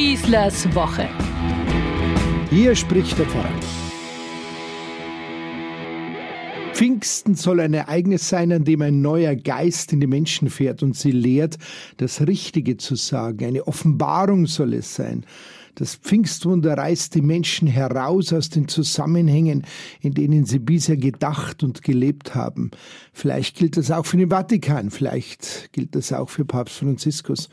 Schießlers Woche. Hier spricht der Pfarrer. Pfingsten soll ein Ereignis sein, an dem ein neuer Geist in die Menschen fährt und sie lehrt, das Richtige zu sagen. Eine Offenbarung soll es sein. Das Pfingstwunder reißt die Menschen heraus aus den Zusammenhängen, in denen sie bisher gedacht und gelebt haben. Vielleicht gilt das auch für den Vatikan, vielleicht gilt das auch für Papst Franziskus.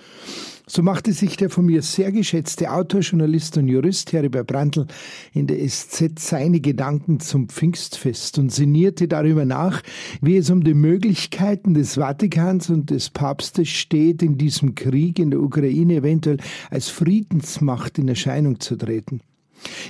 So machte sich der von mir sehr geschätzte Autor, Journalist und Jurist Heribert Brandl in der SZ seine Gedanken zum Pfingstfest und sinnierte darüber nach, wie es um die Möglichkeiten des Vatikans und des Papstes steht, in diesem Krieg in der Ukraine eventuell als Friedensmacht in Erscheinung zu treten.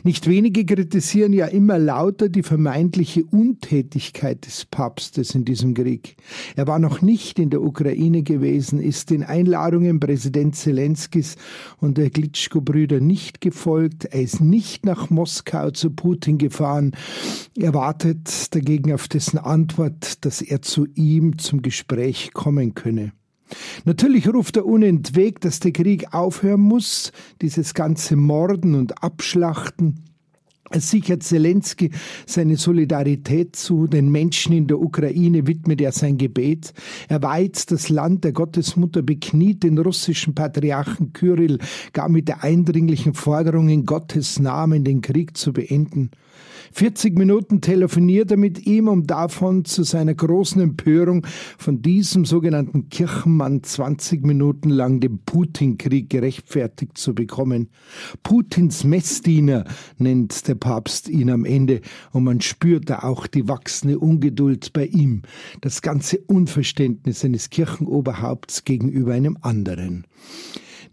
Nicht wenige kritisieren ja immer lauter die vermeintliche Untätigkeit des Papstes in diesem Krieg. Er war noch nicht in der Ukraine gewesen, ist den Einladungen Präsident Zelenskis und der Glitschko-Brüder nicht gefolgt, er ist nicht nach Moskau zu Putin gefahren, er wartet dagegen auf dessen Antwort, dass er zu ihm zum Gespräch kommen könne. Natürlich ruft er unentwegt, dass der Krieg aufhören muss, dieses ganze Morden und Abschlachten. Sichert Zelensky seine Solidarität zu, den Menschen in der Ukraine widmet er sein Gebet. Er weiht das Land der Gottesmutter, bekniet den russischen Patriarchen Kyrill gar mit der eindringlichen Forderung, in Gottes Namen den Krieg zu beenden. 40 Minuten telefoniert er mit ihm, um davon zu seiner großen Empörung von diesem sogenannten Kirchenmann 20 Minuten lang den Putin-Krieg gerechtfertigt zu bekommen. Putins Messdiener nennt der Papst ihn am Ende und man spürt da auch die wachsende Ungeduld bei ihm, das ganze Unverständnis eines Kirchenoberhaupts gegenüber einem anderen.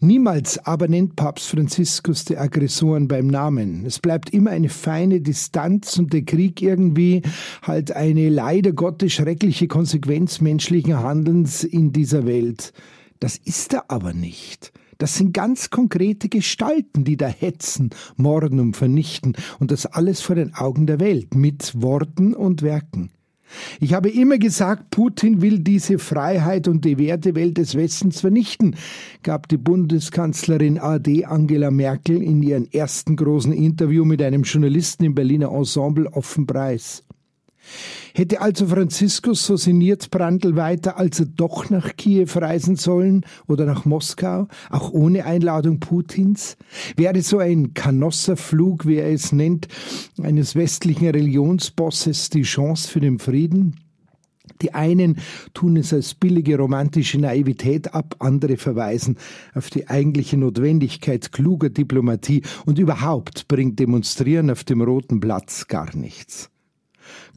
Niemals aber nennt Papst Franziskus die Aggressoren beim Namen. Es bleibt immer eine feine Distanz und der Krieg irgendwie halt eine leider Gottes schreckliche Konsequenz menschlichen Handelns in dieser Welt. Das ist er aber nicht. Das sind ganz konkrete Gestalten, die da hetzen, morden und vernichten und das alles vor den Augen der Welt mit Worten und Werken. Ich habe immer gesagt, Putin will diese Freiheit und die Wertewelt des Westens vernichten, gab die Bundeskanzlerin AD Angela Merkel in ihrem ersten großen Interview mit einem Journalisten im Berliner Ensemble offen preis. Hätte also Franziskus, so sinniert Brandl weiter, also doch nach Kiew reisen sollen oder nach Moskau, auch ohne Einladung Putins? Wäre so ein Kanosserflug, wie er es nennt, eines westlichen Religionsbosses die Chance für den Frieden? Die einen tun es als billige romantische Naivität ab, andere verweisen auf die eigentliche Notwendigkeit kluger Diplomatie und überhaupt bringt Demonstrieren auf dem Roten Platz gar nichts.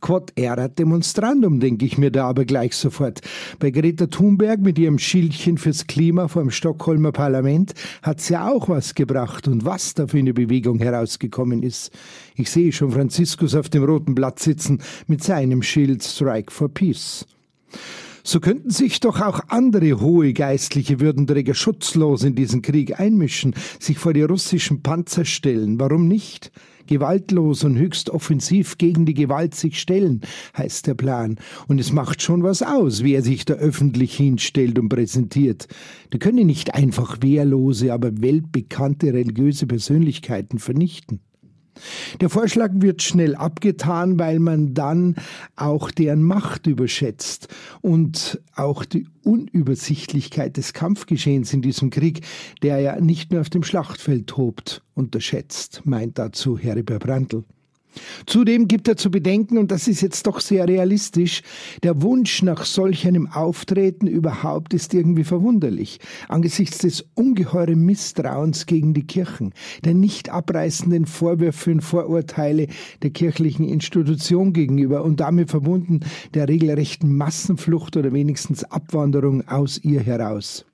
Quod erat demonstrandum, denke ich mir da aber gleich sofort. Bei Greta Thunberg mit ihrem Schildchen fürs Klima vor dem Stockholmer Parlament hat's ja auch was gebracht und was da für eine Bewegung herausgekommen ist. Ich sehe schon Franziskus auf dem roten Blatt sitzen mit seinem Schild Strike for Peace. So könnten sich doch auch andere hohe geistliche Würdenträger schutzlos in diesen Krieg einmischen, sich vor die russischen Panzer stellen. Warum nicht? Gewaltlos und höchst offensiv gegen die Gewalt sich stellen, heißt der Plan. Und es macht schon was aus, wie er sich da öffentlich hinstellt und präsentiert. Da können nicht einfach wehrlose, aber weltbekannte religiöse Persönlichkeiten vernichten. Der Vorschlag wird schnell abgetan, weil man dann auch deren Macht überschätzt und auch die Unübersichtlichkeit des Kampfgeschehens in diesem Krieg, der ja nicht nur auf dem Schlachtfeld tobt, unterschätzt, meint dazu Heribert Brandl. Zudem gibt er zu bedenken, und das ist jetzt doch sehr realistisch, der Wunsch nach solch einem Auftreten überhaupt ist irgendwie verwunderlich, angesichts des ungeheuren Misstrauens gegen die Kirchen, der nicht abreißenden Vorwürfe und Vorurteile der kirchlichen Institution gegenüber und damit verbunden der regelrechten Massenflucht oder wenigstens Abwanderung aus ihr heraus.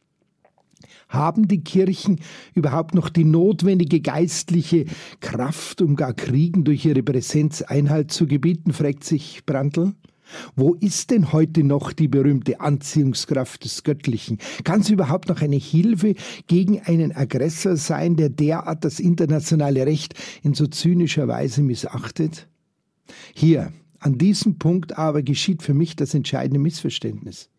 Haben die Kirchen überhaupt noch die notwendige geistliche Kraft, um gar Kriegen durch ihre Präsenz Einhalt zu gebieten, fragt sich Brandl. Wo ist denn heute noch die berühmte Anziehungskraft des Göttlichen? Kann sie überhaupt noch eine Hilfe gegen einen Aggressor sein, der derart das internationale Recht in so zynischer Weise missachtet? Hier, an diesem Punkt aber geschieht für mich das entscheidende Missverständnis.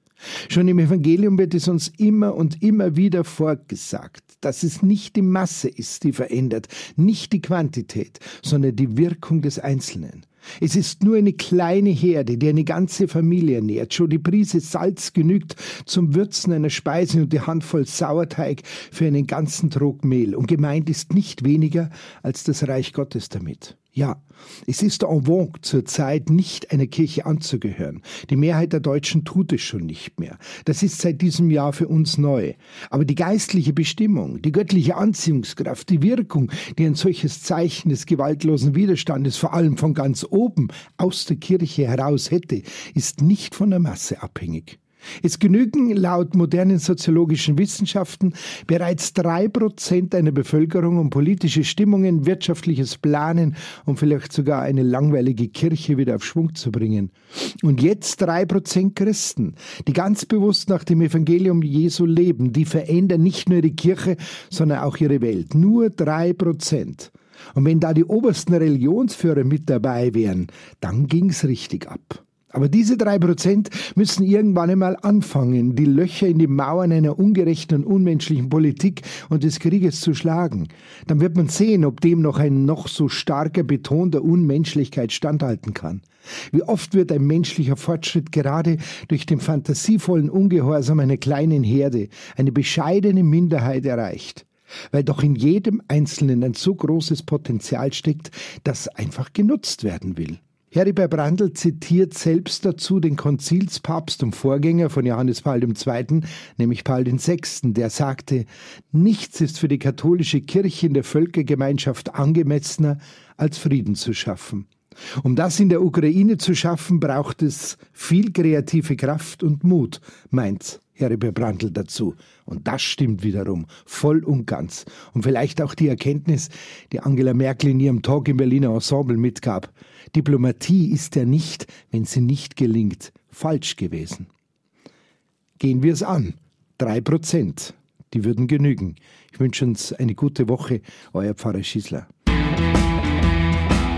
Schon im Evangelium wird es uns immer und immer wieder vorgesagt, dass es nicht die Masse ist, die verändert, nicht die Quantität, sondern die Wirkung des Einzelnen. Es ist nur eine kleine Herde, die eine ganze Familie ernährt. Schon die Prise Salz genügt zum Würzen einer Speise und die Handvoll Sauerteig für einen ganzen Trog Mehl. Und gemeint ist nicht weniger als das Reich Gottes damit. Ja, es ist en vogue zurzeit nicht einer Kirche anzugehören. Die Mehrheit der Deutschen tut es schon nicht mehr. Das ist seit diesem Jahr für uns neu. Aber die geistliche Bestimmung, die göttliche Anziehungskraft, die Wirkung, die ein solches Zeichen des gewaltlosen Widerstandes vor allem von ganz oben aus der Kirche heraus hätte, ist nicht von der Masse abhängig. Es genügen laut modernen soziologischen Wissenschaften bereits drei Prozent einer Bevölkerung, um politische Stimmungen, wirtschaftliches Planen und vielleicht sogar eine langweilige Kirche wieder auf Schwung zu bringen. Und jetzt drei Prozent Christen, die ganz bewusst nach dem Evangelium Jesu leben, die verändern nicht nur die Kirche, sondern auch ihre Welt. Nur drei Prozent. Und wenn da die obersten Religionsführer mit dabei wären, dann ging's richtig ab. Aber diese drei Prozent müssen irgendwann einmal anfangen, die Löcher in die Mauern einer ungerechten und unmenschlichen Politik und des Krieges zu schlagen. Dann wird man sehen, ob dem noch ein noch so starker Beton der Unmenschlichkeit standhalten kann. Wie oft wird ein menschlicher Fortschritt gerade durch den fantasievollen Ungehorsam einer kleinen Herde, eine bescheidene Minderheit erreicht weil doch in jedem Einzelnen ein so großes Potenzial steckt, das einfach genutzt werden will. Heribert Brandl zitiert selbst dazu den Konzilspapst und Vorgänger von Johannes Paul II., nämlich Paul VI., der sagte, nichts ist für die katholische Kirche in der Völkergemeinschaft angemessener, als Frieden zu schaffen. Um das in der Ukraine zu schaffen, braucht es viel kreative Kraft und Mut, meint Heribert Brandl dazu. Und das stimmt wiederum, voll und ganz. Und vielleicht auch die Erkenntnis, die Angela Merkel in ihrem Talk im Berliner Ensemble mitgab. Diplomatie ist ja nicht, wenn sie nicht gelingt, falsch gewesen. Gehen wir es an. Drei Prozent. Die würden genügen. Ich wünsche uns eine gute Woche. Euer Pfarrer Schießler.